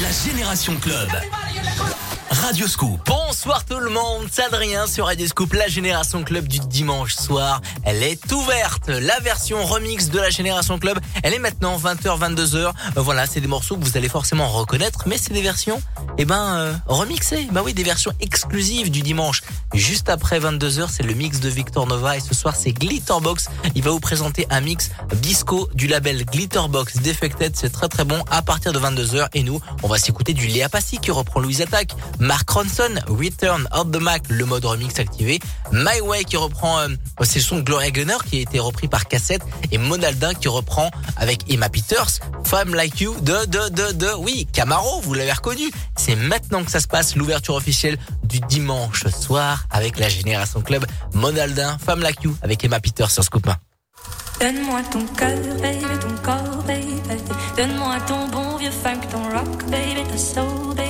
La Génération Club. Radio Scoop. Bonsoir tout le monde, c'est Adrien sur Radio Scoop, la Génération Club du dimanche soir. Elle est ouverte. La version remix de la Génération Club, elle est maintenant 20h, 22h. Voilà, c'est des morceaux que vous allez forcément reconnaître, mais c'est des versions, eh ben, euh, remixées. Bah oui, des versions exclusives du dimanche. Juste après 22h, c'est le mix de Victor Nova et ce soir, c'est Glitterbox. Il va vous présenter un mix disco du label Glitterbox Defected. C'est très très bon à partir de 22h. Et nous, on va s'écouter du Léa Passy qui reprend Louise Attack. Mark Ronson, Return of the Mac, le mode remix activé. My Way qui reprend, euh, c'est le son de Gloria Gunner qui a été repris par cassette et Monaldin qui reprend avec Emma Peters, Femme Like You de, de, de, de, oui, Camaro, vous l'avez reconnu. C'est maintenant que ça se passe, l'ouverture officielle du dimanche soir avec la Génération Club. Monaldin, Femme Like You avec Emma Peters sur Scoop 1. Donne-moi ton cœur, baby, ton corps, baby. Donne-moi ton bon vieux funk, ton rock, baby, ta soul, baby.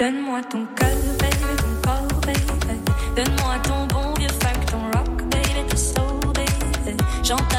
Donne-moi ton cœur, baby, ton corps, baby. Donne-moi ton bon vieux funk, ton rock, baby, ta soul, baby. Chante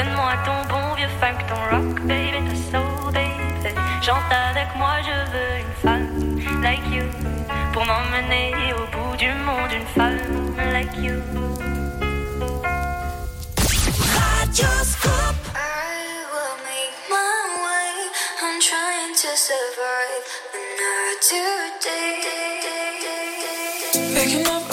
Donne-moi ton bon vieux funk, ton rock, baby, ta soul, baby. Chante avec moi, je veux une femme like you. Pour m'emmener au bout du monde, une femme like you. I will make my way. I'm trying to survive another day. Picking up,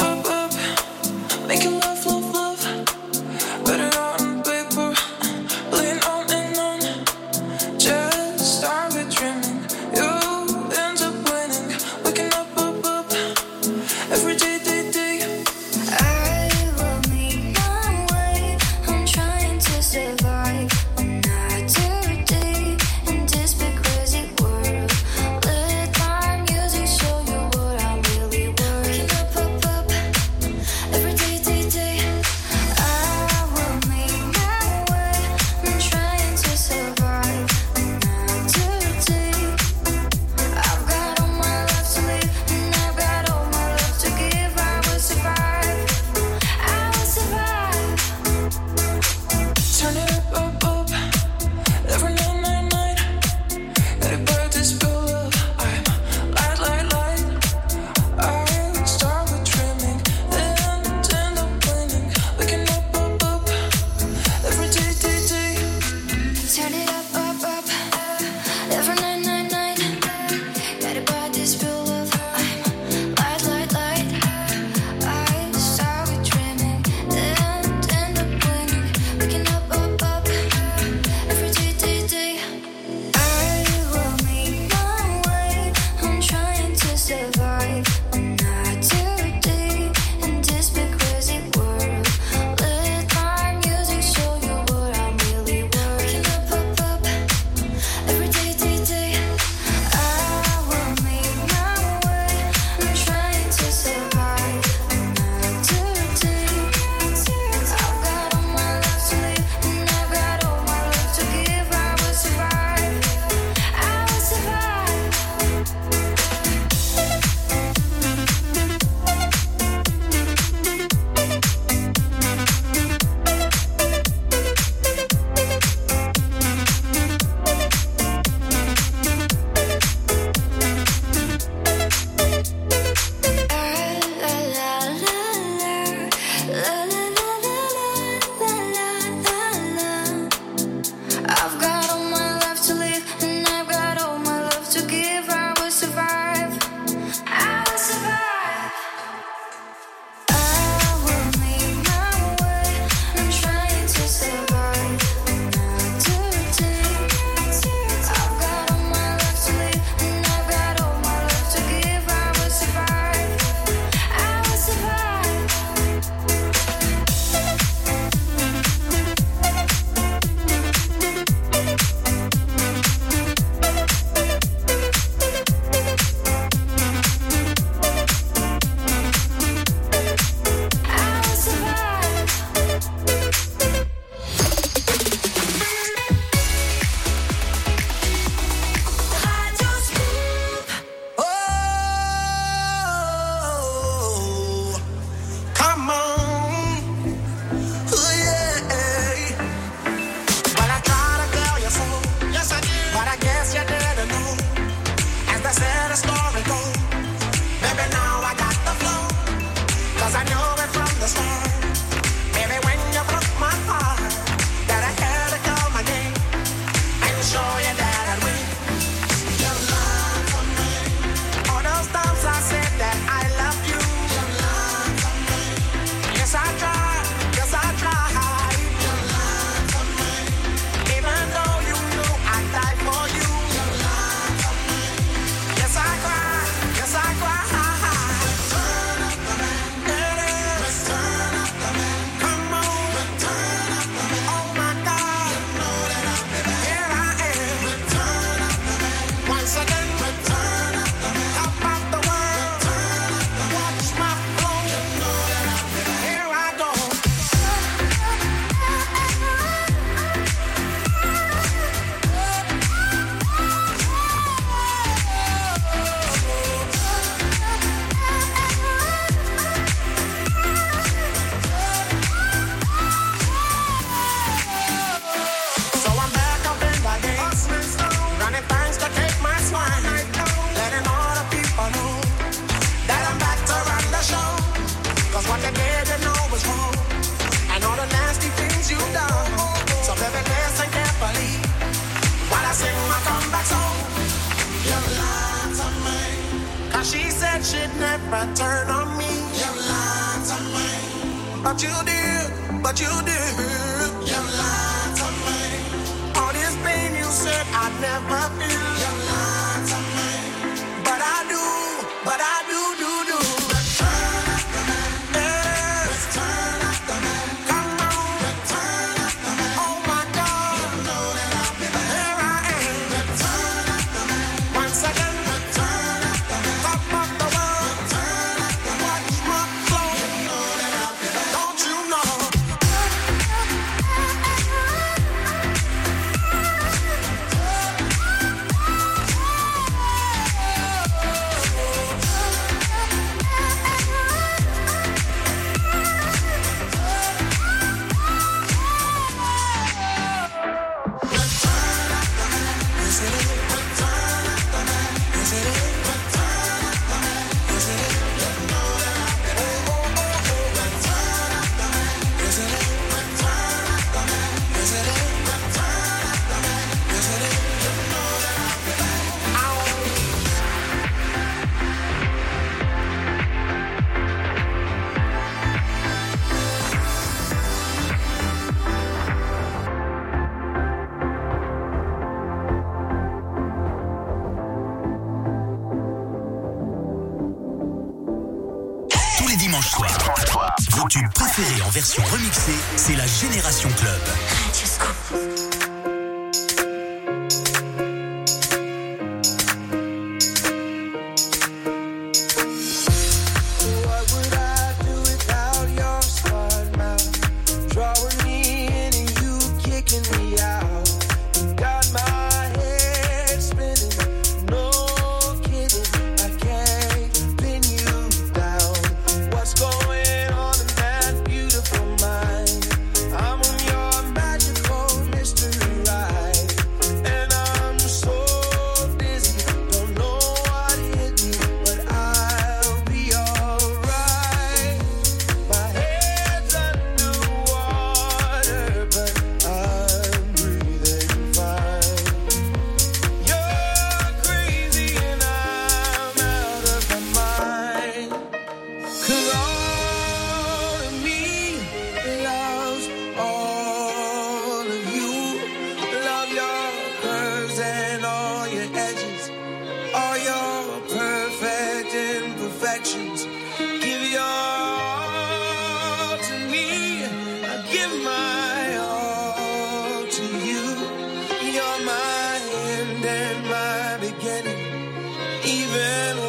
Even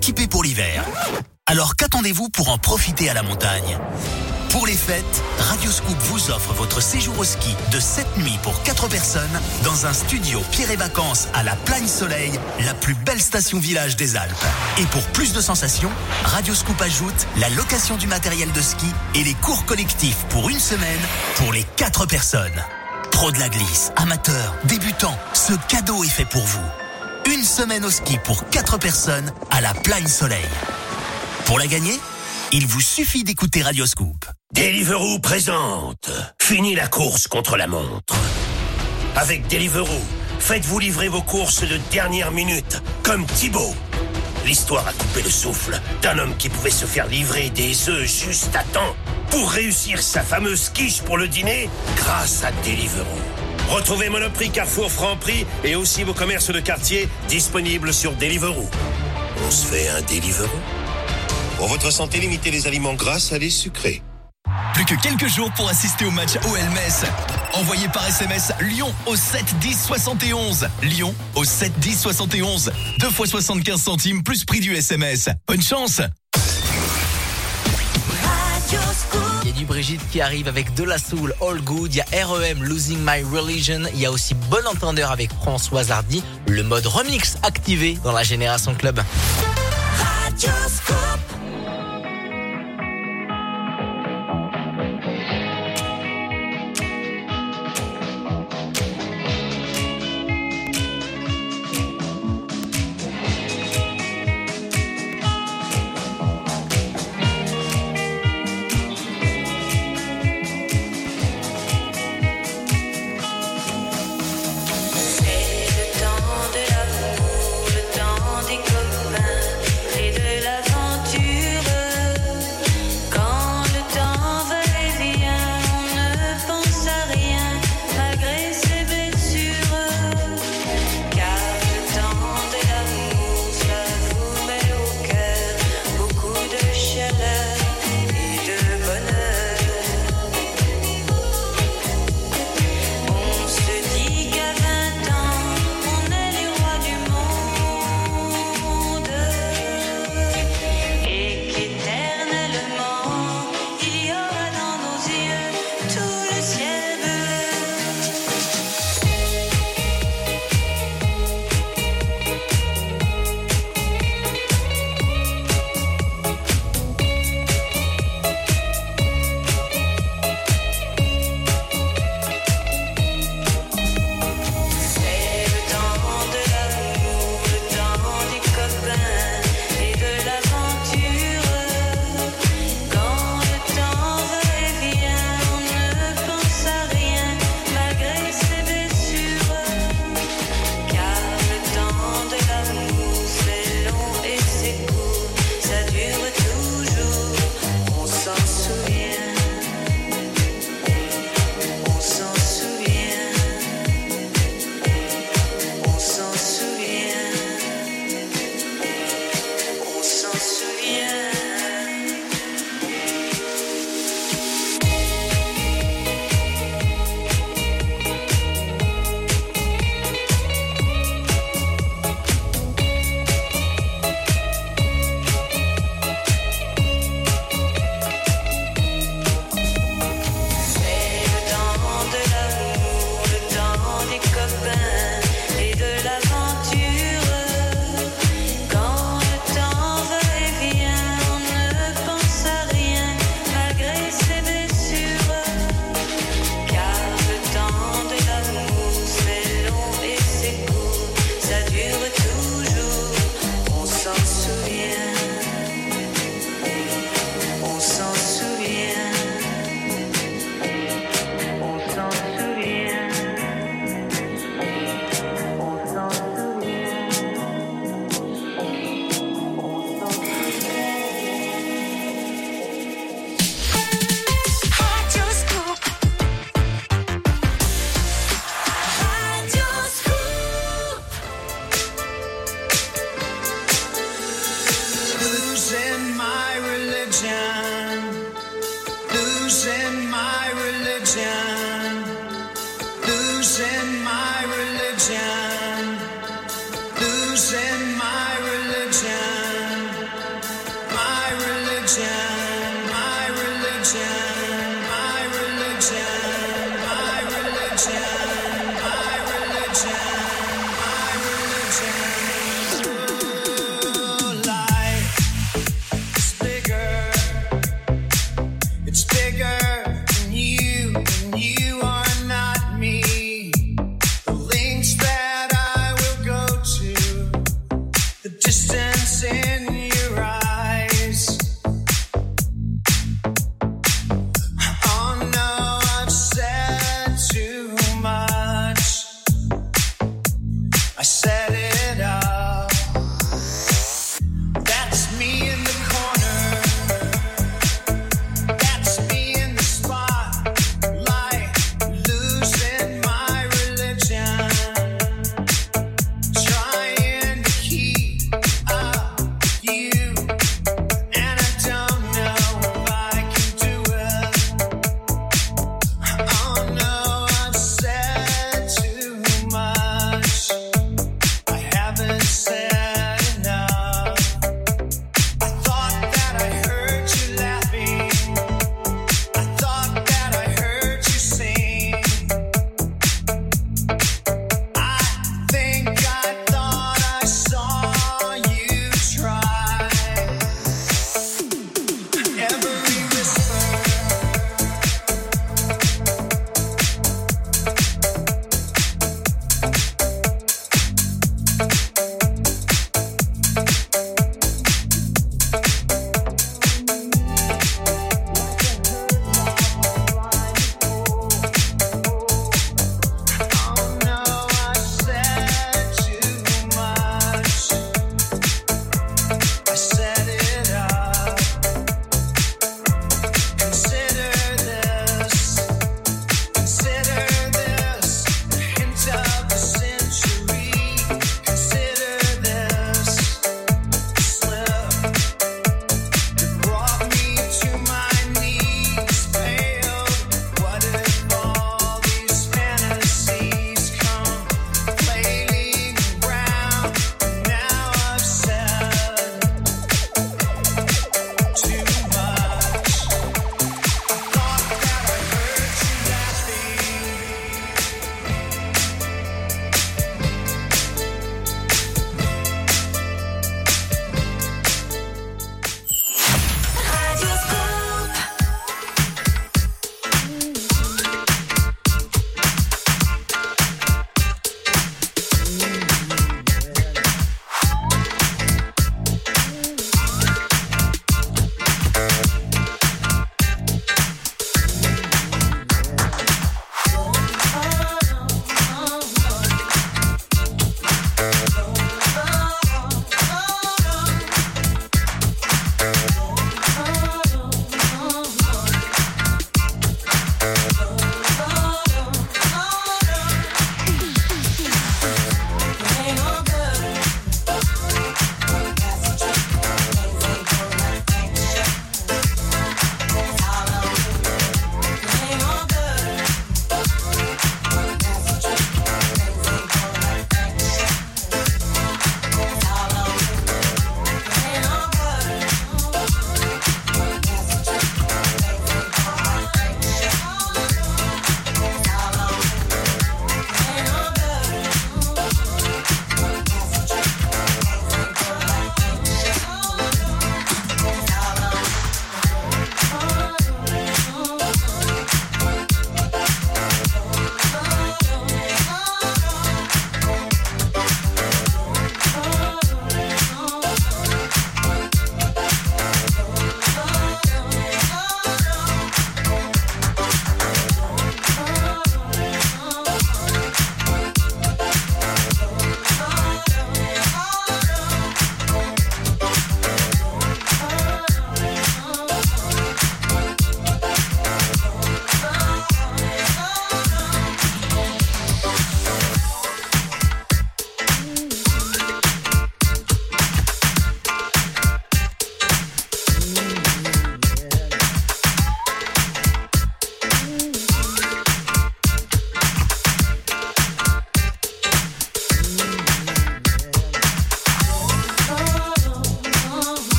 équipé pour l'hiver. Alors qu'attendez-vous pour en profiter à la montagne? Pour les fêtes, Radioscoop vous offre votre séjour au ski de 7 nuits pour 4 personnes dans un studio Pierre et Vacances à la Plagne Soleil, la plus belle station village des Alpes. Et pour plus de sensations, Radioscoop ajoute la location du matériel de ski et les cours collectifs pour une semaine pour les 4 personnes. Pro de la glisse, amateurs, débutants, ce cadeau est fait pour vous. Une semaine au ski pour 4 personnes à la Plagne Soleil. Pour la gagner, il vous suffit d'écouter Radioscoop. Deliveroo présente. Fini la course contre la montre. Avec Deliveroo, faites-vous livrer vos courses de dernière minute, comme Thibaut. L'histoire a coupé le souffle d'un homme qui pouvait se faire livrer des œufs juste à temps pour réussir sa fameuse quiche pour le dîner grâce à Deliveroo. Retrouvez Monoprix, Carrefour, Franprix et aussi vos commerces de quartier disponibles sur Deliveroo. On se fait un Deliveroo? Pour votre santé, limitez les aliments gras, les sucrés. Plus que quelques jours pour assister au match OL-Metz. Envoyez par SMS Lyon au 7 10 71. Lyon au 7 10 71. 2 fois 75 centimes plus prix du SMS. Bonne chance Il y a du Brigitte qui arrive avec De La Soul, All Good. Il y a REM, Losing My Religion. Il y a aussi Bon Entendeur avec Françoise Hardy. Le mode remix activé dans la Génération Club.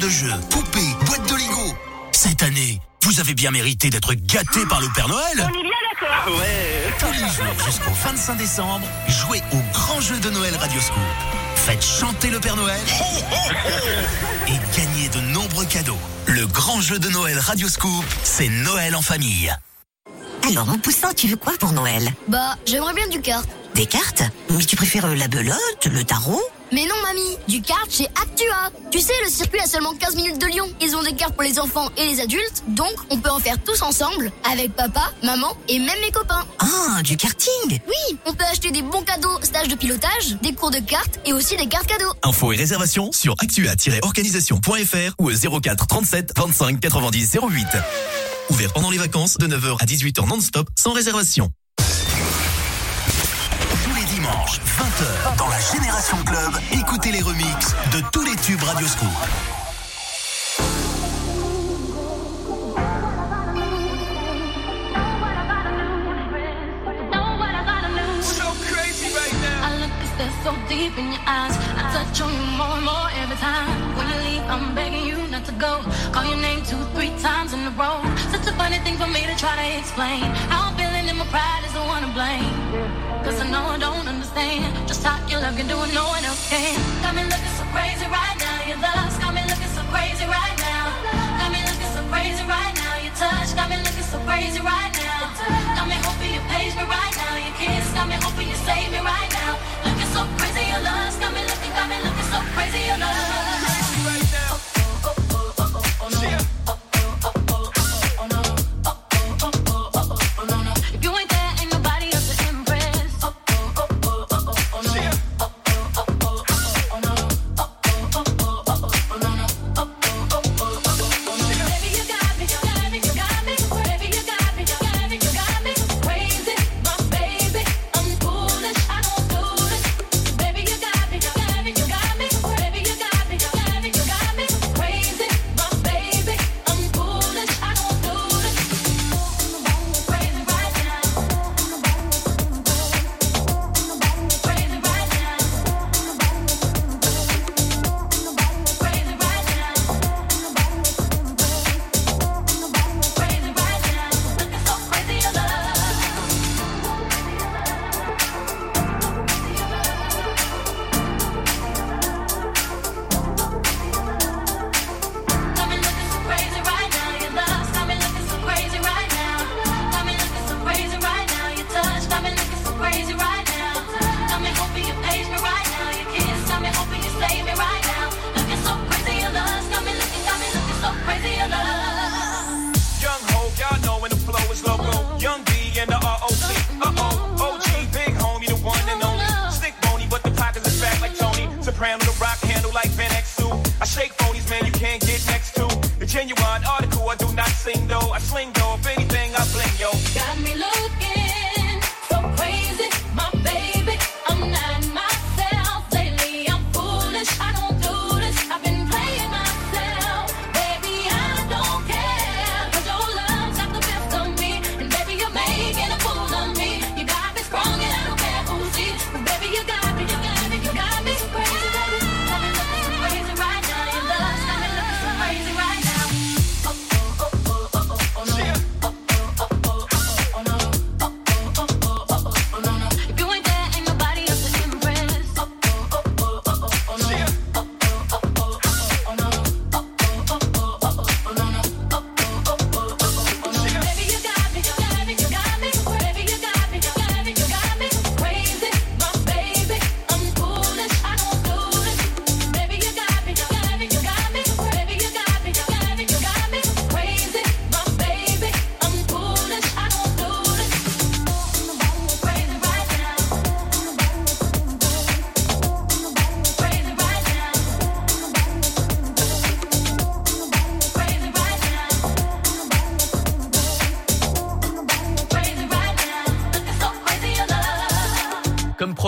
De jeu, poupée, boîte de Lego. Cette année, vous avez bien mérité d'être gâté par le Père Noël. On est bien d'accord. Ouais. Tous les jours jusqu'au 25 décembre, jouez au grand jeu de Noël Radio Scoop. Faites chanter le Père Noël et gagnez de nombreux cadeaux. Le grand jeu de Noël Radio Scoop, c'est Noël en famille. Alors, mon poussin, tu veux quoi pour Noël? Bah, j'aimerais bien du kart. Des cartes? Mais tu préfères la belote, le tarot? Mais non, mamie, du kart chez Actua. Tu sais, le circuit a seulement 15 minutes de Lyon. Ils ont des cartes pour les enfants et les adultes, donc on peut en faire tous ensemble, avec papa, maman et même mes copains. Ah, du karting Oui, on peut acheter des bons cadeaux, stages de pilotage, des cours de cartes et aussi des cartes cadeaux. Infos et réservations sur actua-organisation.fr ou au 04 37 25 90 08. Ouvert pendant les vacances de 9h à 18h non-stop sans réservation. Génération Club, écoutez les remixes de tous les tubes Radio Scoop. So deep in your eyes, I touch on you more and more every time. When you leave, I'm begging you not to go. Call your name two, three times in a row. Such a funny thing for me to try to explain. I don't feel. my pride is the one to blame. Cause I know I don't understand just how your love can do it, no one else can. Got me looking so crazy right now. Your love's got me looking so crazy right now. Got me looking so crazy right now. Your touch got me looking so crazy right now. Got me hoping you page me right now. Your kiss got me hoping you save me right now. Looking so crazy, your love's got me looking, got me looking so crazy, your love.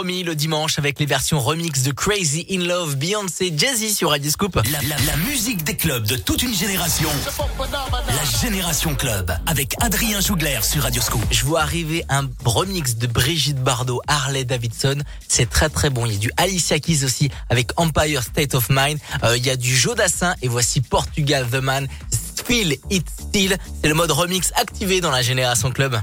le dimanche avec les versions remix de Crazy in Love, Beyoncé, Jay-Z sur Radio Scoop. La, musique des clubs de toute une génération. La Génération Club avec Adrien Jougler sur Radio Scoop. Je vois arriver un remix de Brigitte Bardot, Harley Davidson. C'est très très bon. Il y a du Alicia Keys aussi avec Empire State of Mind. Euh, il y a du Jodassin et voici Portugal The Man. Feel It Still. C'est le mode remix activé dans la Génération Club.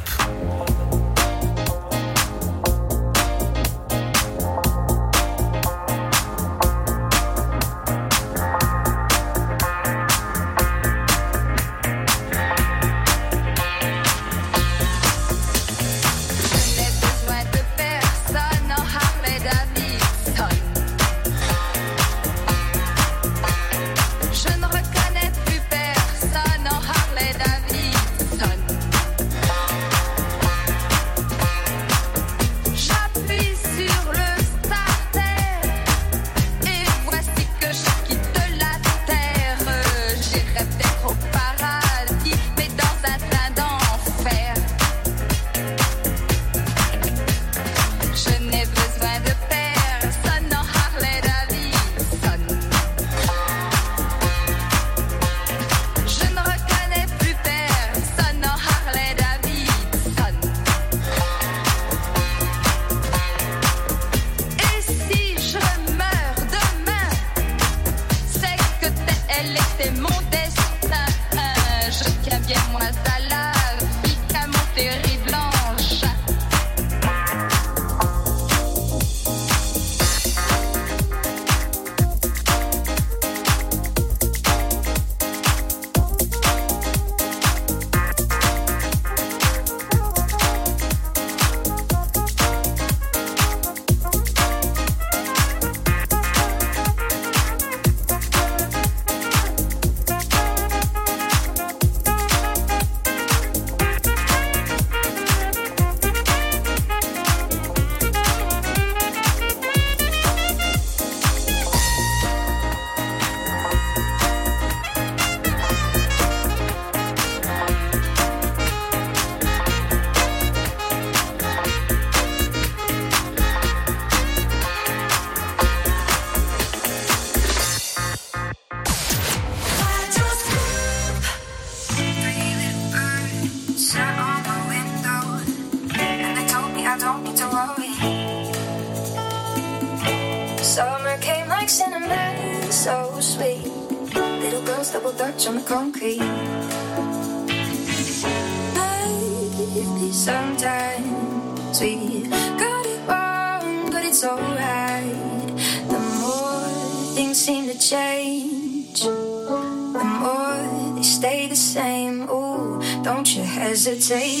does it take?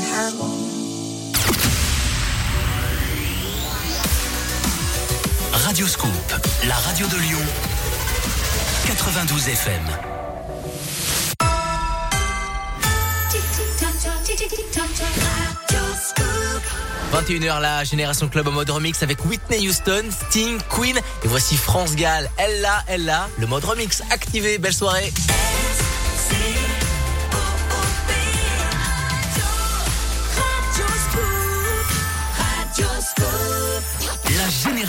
Radioscoop, la radio de Lyon, 92 FM. 21h la Génération Club en mode remix avec Whitney Houston, Sting, Queen et voici France Gall. Elle là, elle là, le mode remix activé, belle soirée.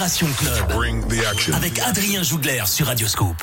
Génération Club. Avec Adrien Jougler sur Radioscope.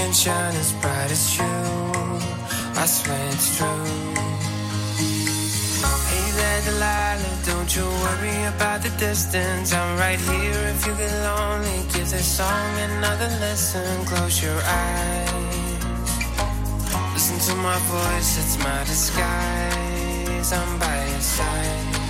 can shine as bright as you. I swear it's true. Hey there, Delilah, don't you worry about the distance. I'm right here if you get lonely. Give this song another listen. Close your eyes. Listen to my voice, it's my disguise. I'm by your side.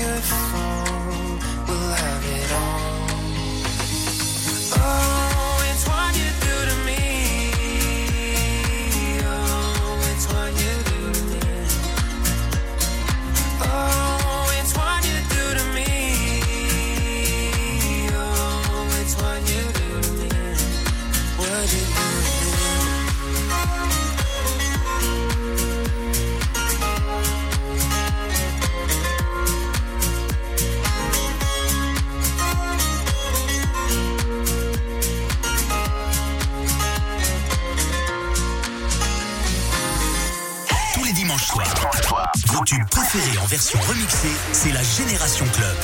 tubes préférés en version remixée, c'est la Génération Club.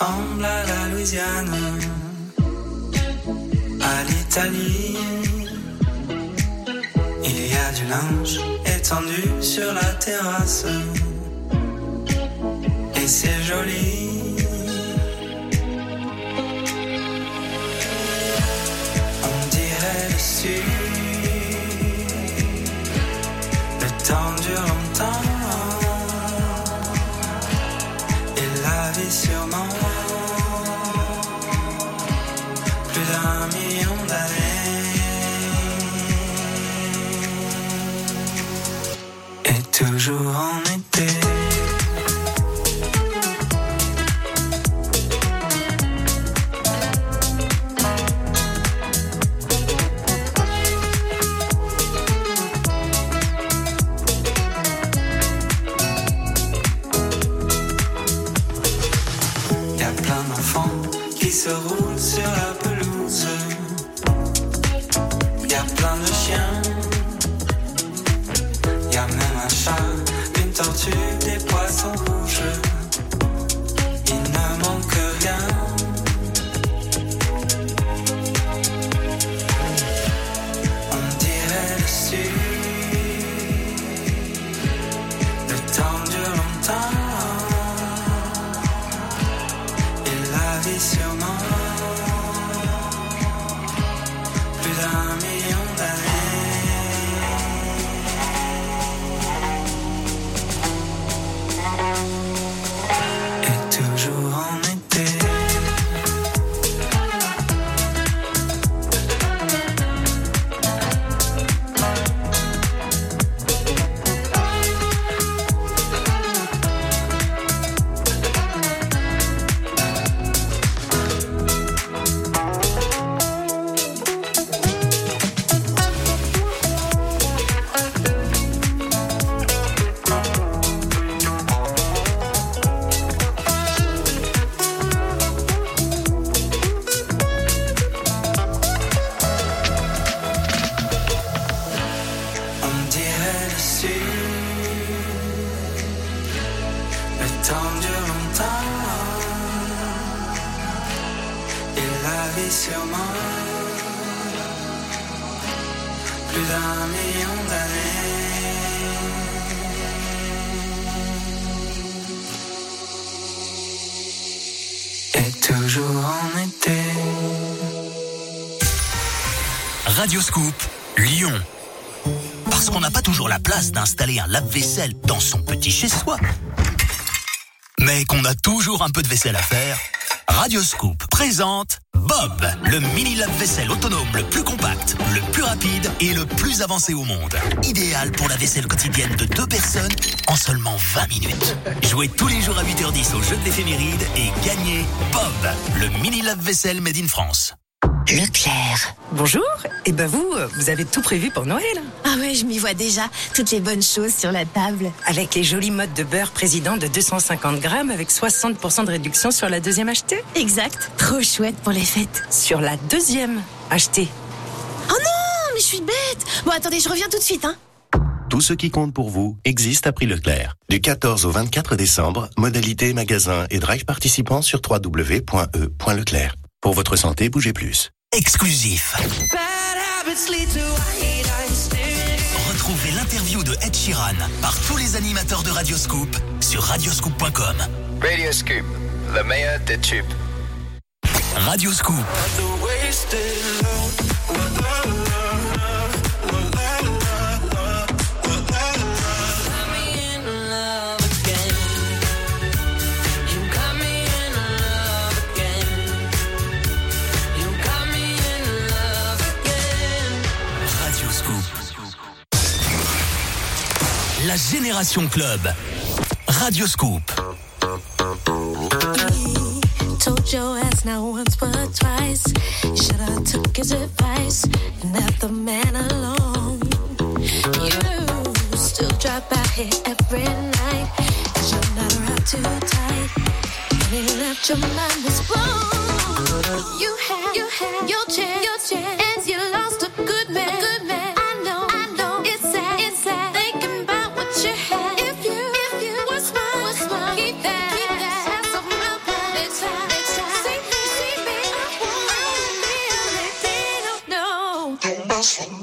Ressemble à la Louisiane, toujours en été. Radio Scoop, Lyon. Parce qu'on n'a pas toujours la place d'installer un lave-vaisselle dans son petit chez-soi. Mais qu'on a toujours un peu de vaisselle à faire. Radio Scoop présente Bob, le mini lave-vaisselle autonome le plus compact, le plus rapide et le plus avancé au monde. Idéal pour la vaisselle quotidienne de deux personnes en seulement 20 minutes. Jouez tous les jours à 8h10 au jeu de l'éphéméride et gagnez Bob, le mini lave-vaisselle made in France. Bonjour. Et ben vous, vous avez tout prévu pour Noël. Ah ouais, je m'y vois déjà. Toutes les bonnes choses sur la table. Avec les jolis modes de beurre président de 250 grammes avec 60% de réduction sur la deuxième achetée. Exact. Trop chouette pour les fêtes. Sur la deuxième achetée. Oh non, mais je suis bête. Bon, attendez, je reviens tout de suite, hein. Tout ce qui compte pour vous existe à prix Leclerc. Du 14 au 24 décembre, modalité magasin et drive participants sur www.e.leclerc. Pour votre santé, bougez plus. Exclusif. Retrouvez l'interview de Ed Sheeran par tous les animateurs de Radioscoop sur radioscoop.com. Radio Scoop, le meilleur des tubes. Radioscoop. Radioscoop. La Génération Club. Radioscoop. Told your ass not once but twice. Should've took his advice? And left the man alone. You still drop by every night. Cause not around too tight. Your mind was blown. You had, you had your chance, your chance. And you descansen.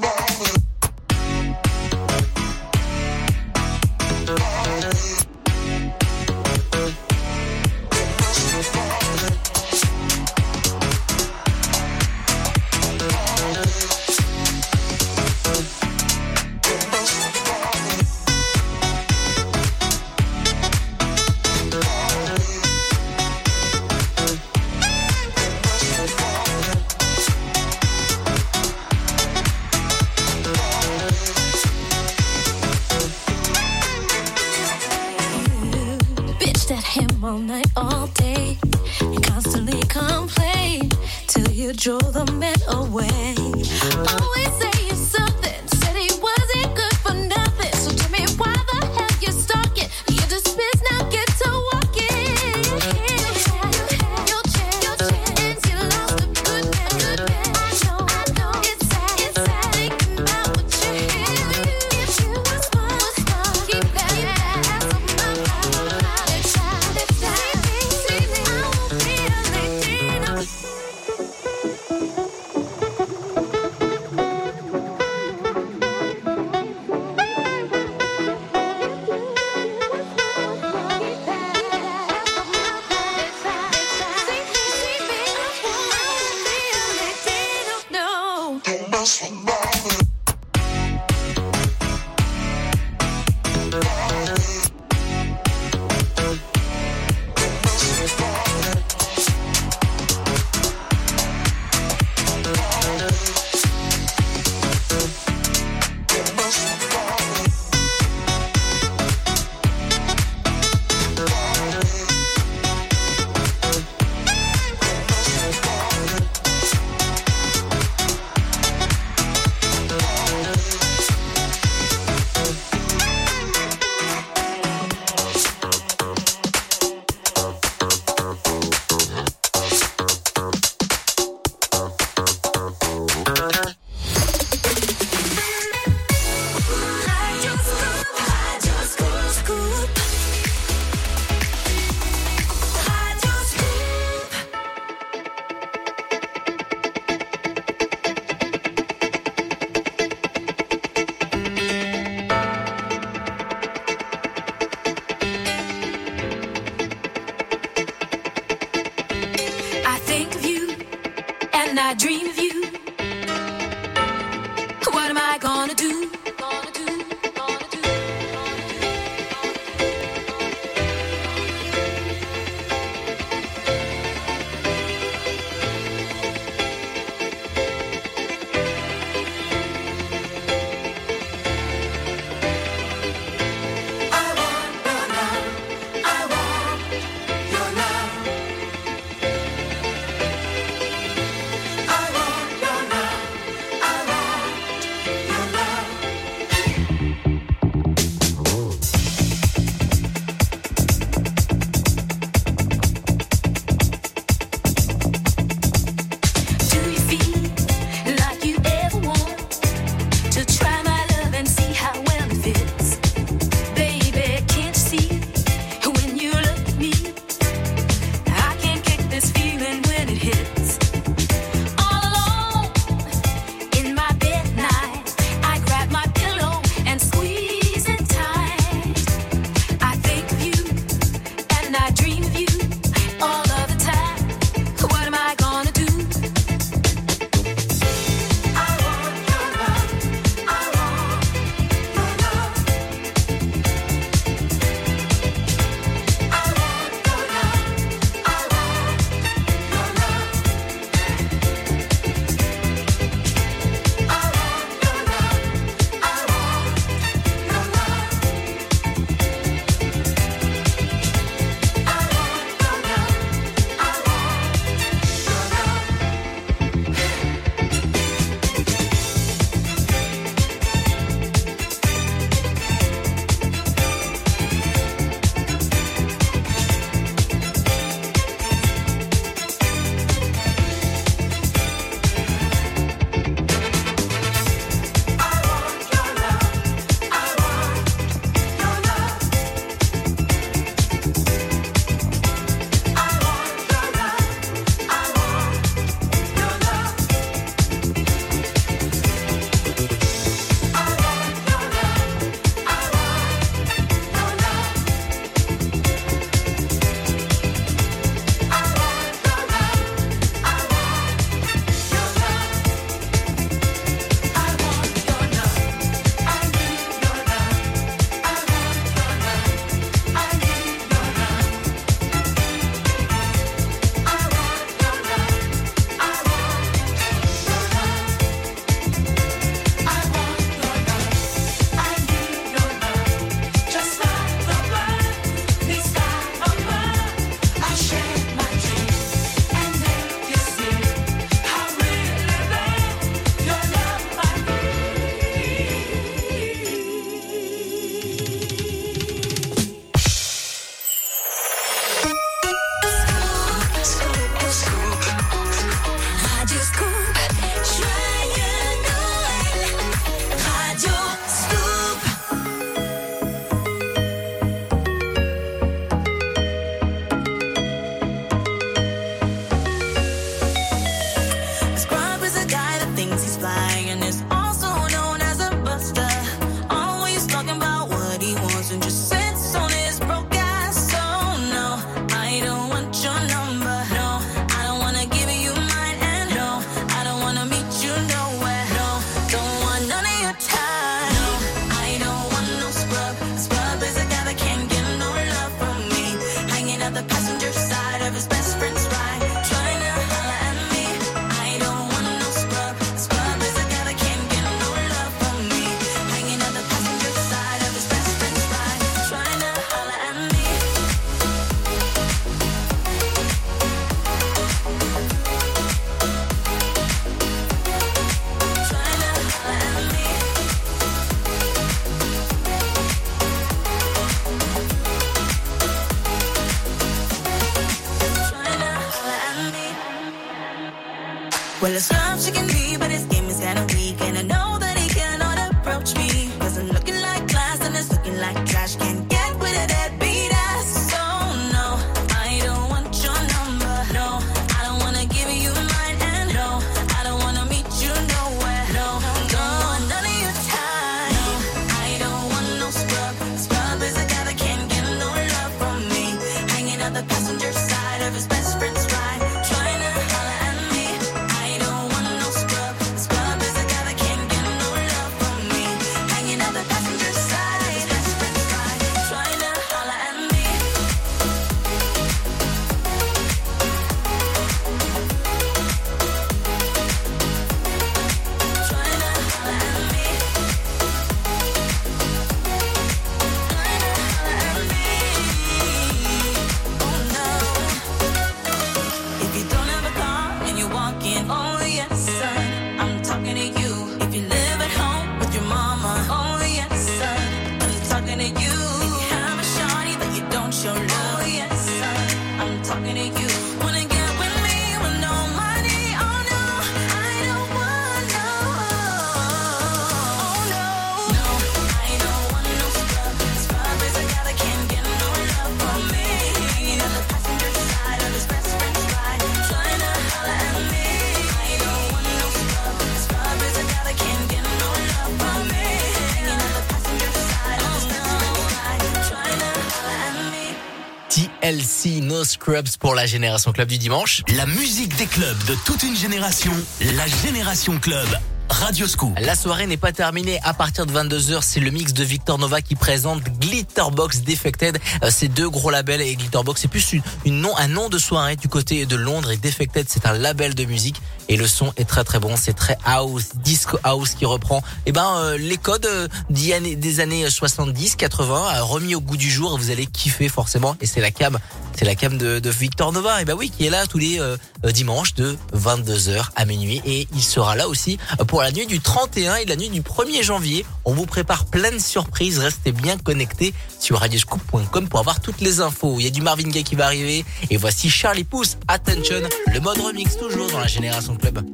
Scrubs pour la Génération Club du dimanche. La musique des clubs de toute une génération, la Génération Club. Radio Scoop. La soirée n'est pas terminée. À partir de 22h, c'est le mix de Victor Nova qui présente Glitterbox Defected. Euh, c'est deux gros labels et Glitterbox, c'est plus une, nom, un nom de soirée du côté de Londres et Defected, c'est un label de musique et le son est très très bon. C'est très house, disco house qui reprend eh ben, euh, les codes euh, des années 70, 80 remis au goût du jour. Vous allez kiffer forcément et c'est la cam c'est la cam de, Victor Nova, et bah oui, qui est là tous les euh, euh, dimanches de 22h à minuit. Et il sera là aussi euh, pour la nuit du 31 et la nuit du 1er janvier. On vous prépare plein de surprises. Restez bien connectés sur radioscoop.com pour avoir toutes les infos. Il y a du Marvin Gaye qui va arriver. Et voici Charlie Pousse Attention, le mode remix toujours dans la Génération Club.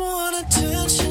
want attention.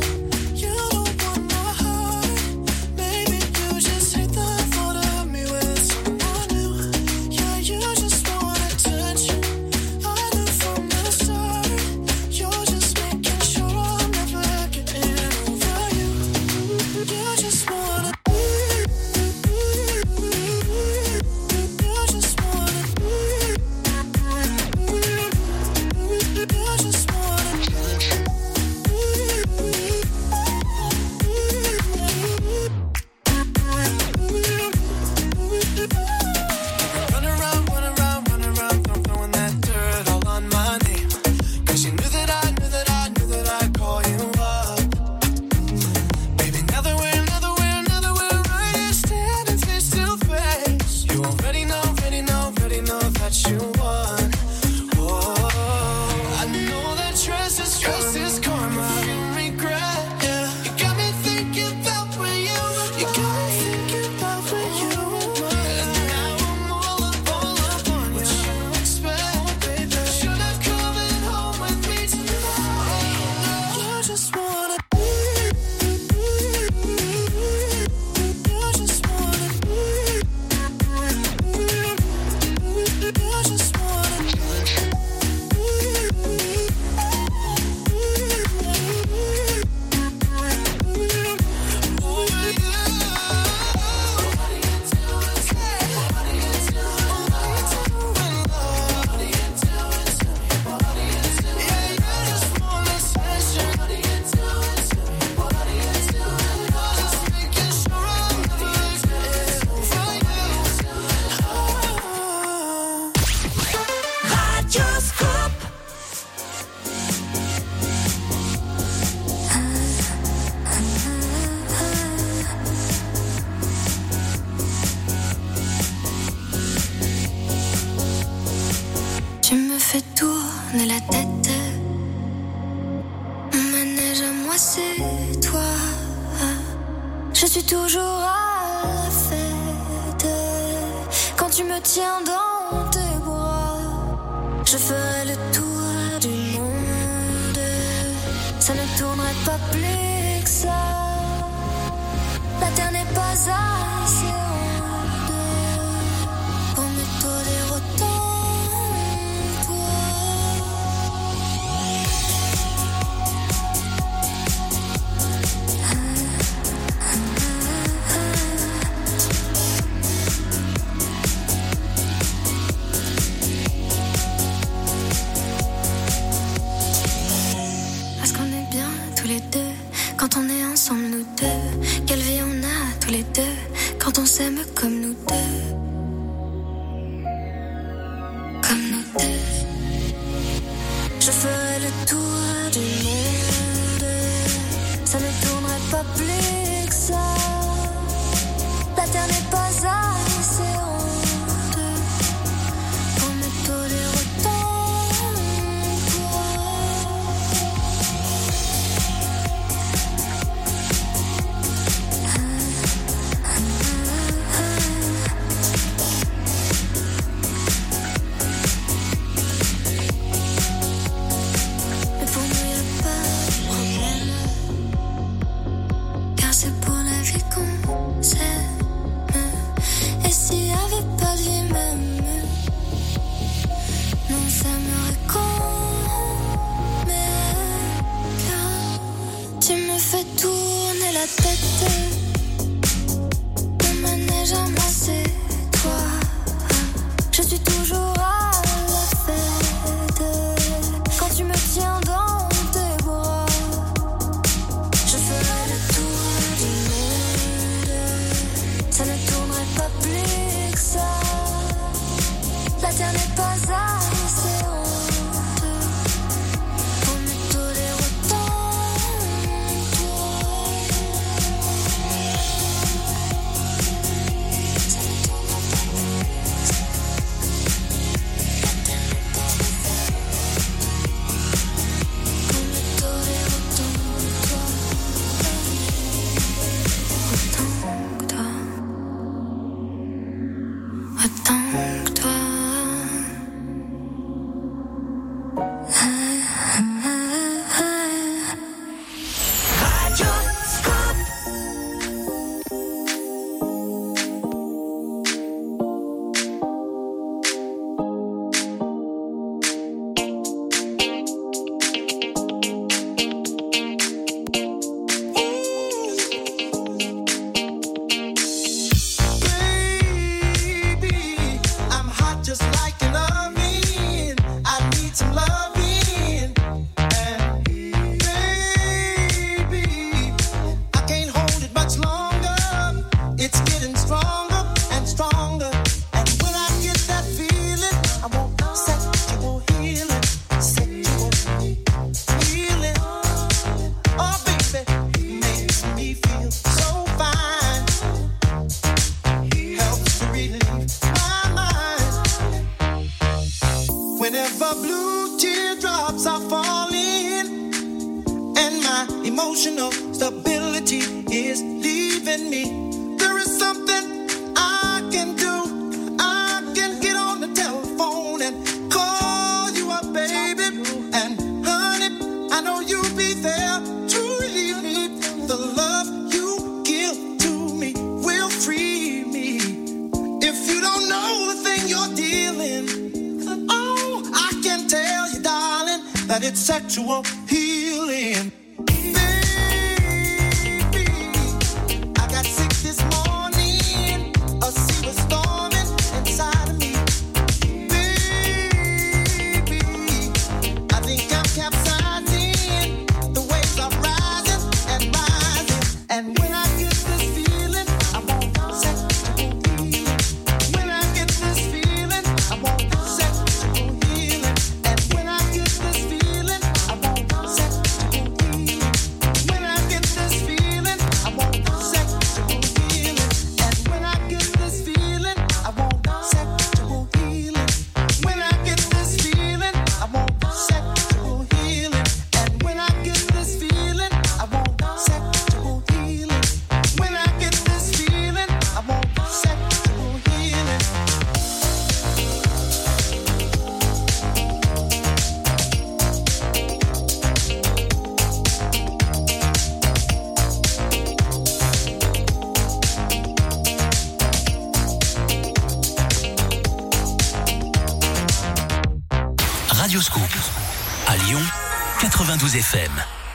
92 FM.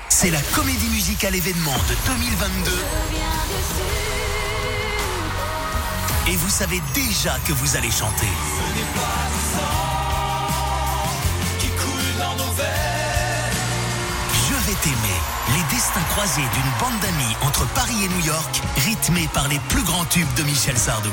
C'est la comédie musicale événement de 2022. Et vous savez déjà que vous allez chanter. Je vais t'aimer. Les destins croisés d'une bande d'amis entre Paris et New York, rythmés par les plus grands tubes de Michel Sardou.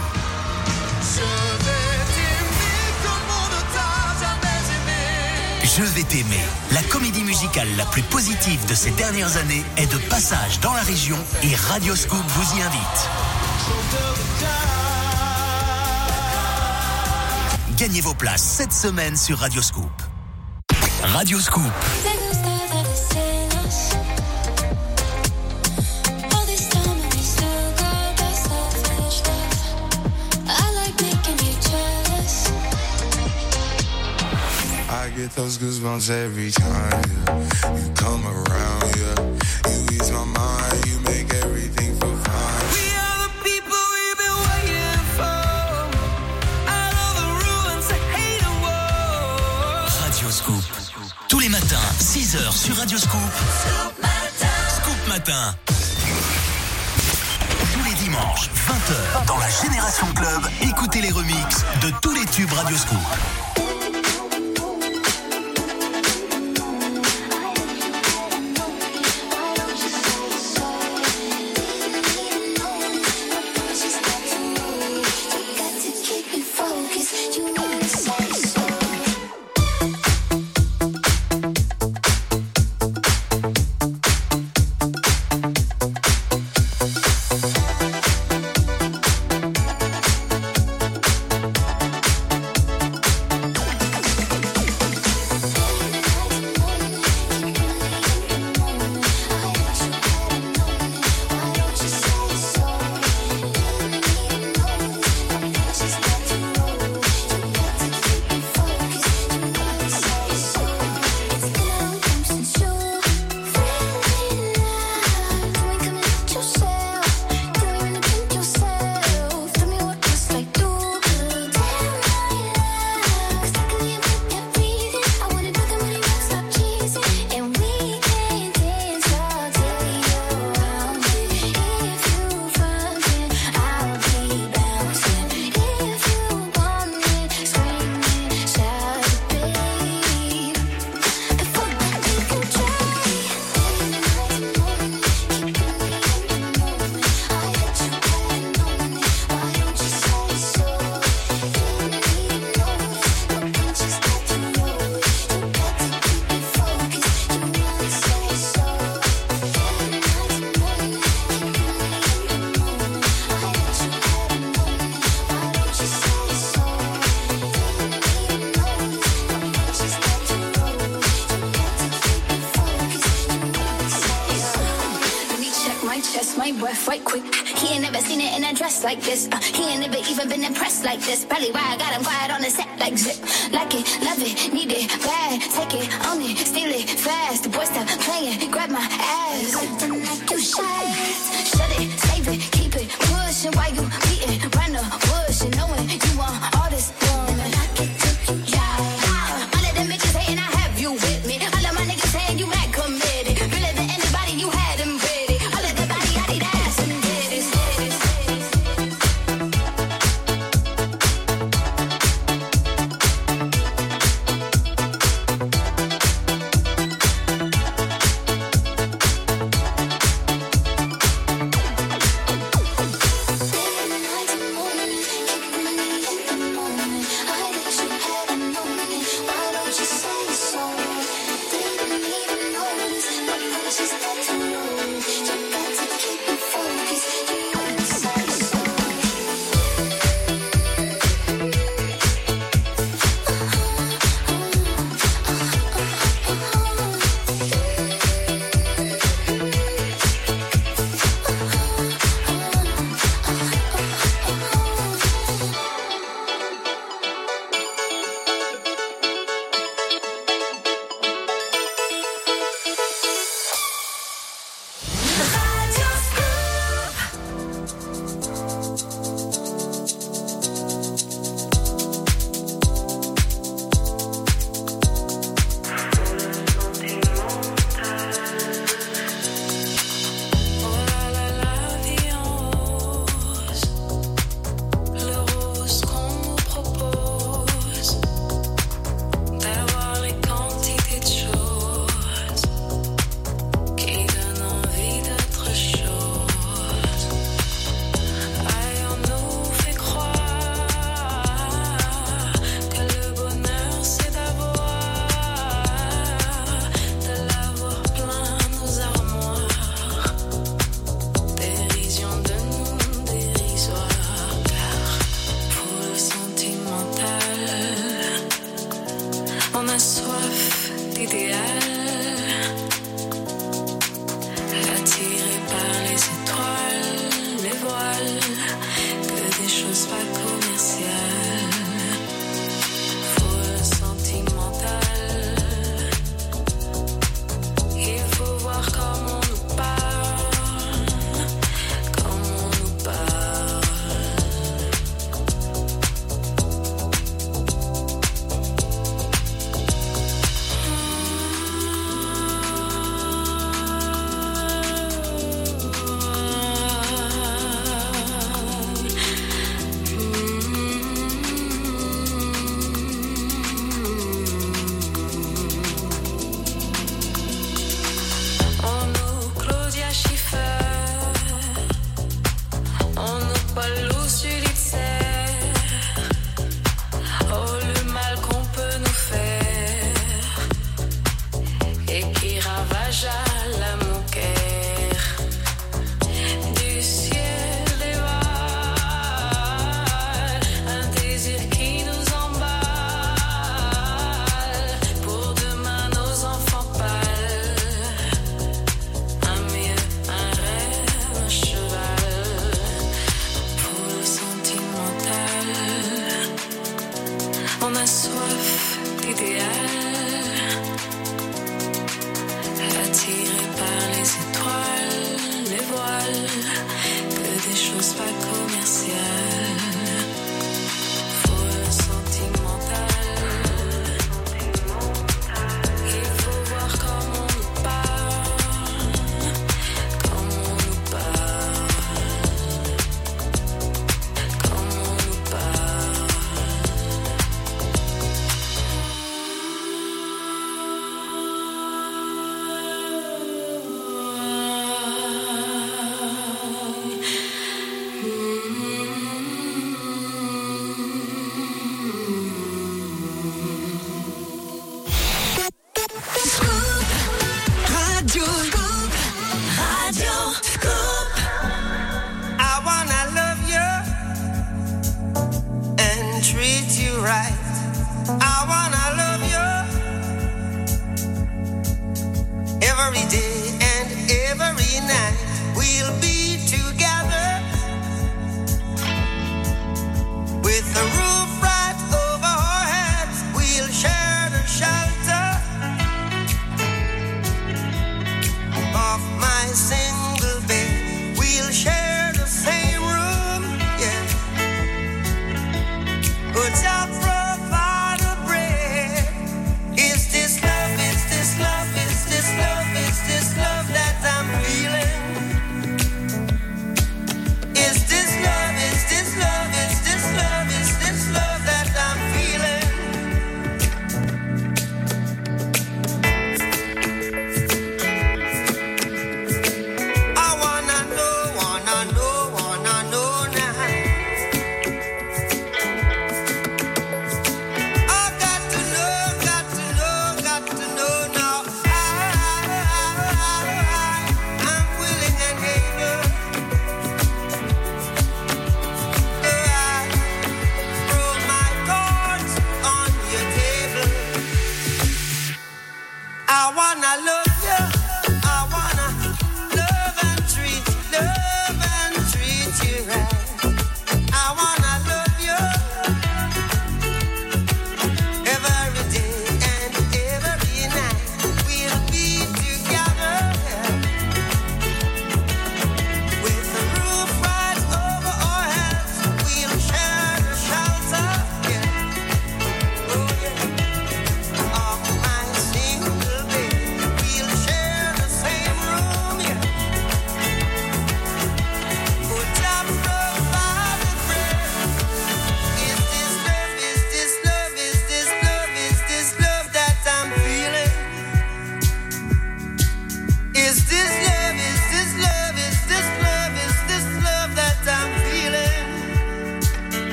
Je vais t'aimer. La comédie musicale la plus positive de ces dernières années est de passage dans la région et Radio Scoop vous y invite. Gagnez vos places cette semaine sur Radio Scoop. Radio Scoop. Get those goosebumps every time yeah. you come around. Yeah, you ease my mind, you make everything feel fine. We are the people we've been waiting for. Out of the ruins of hate and war. Radio Scoop. Tous les matins, 6h sur Radio Scoop. Scoop Matin. Tous les dimanches, 20h, dans la Génération Club, écoutez les remixes de tous les tubes Radio Scoop. Own it, steal it, fast. The boy stop playing, grab my ass. Something like you shy.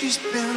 She's been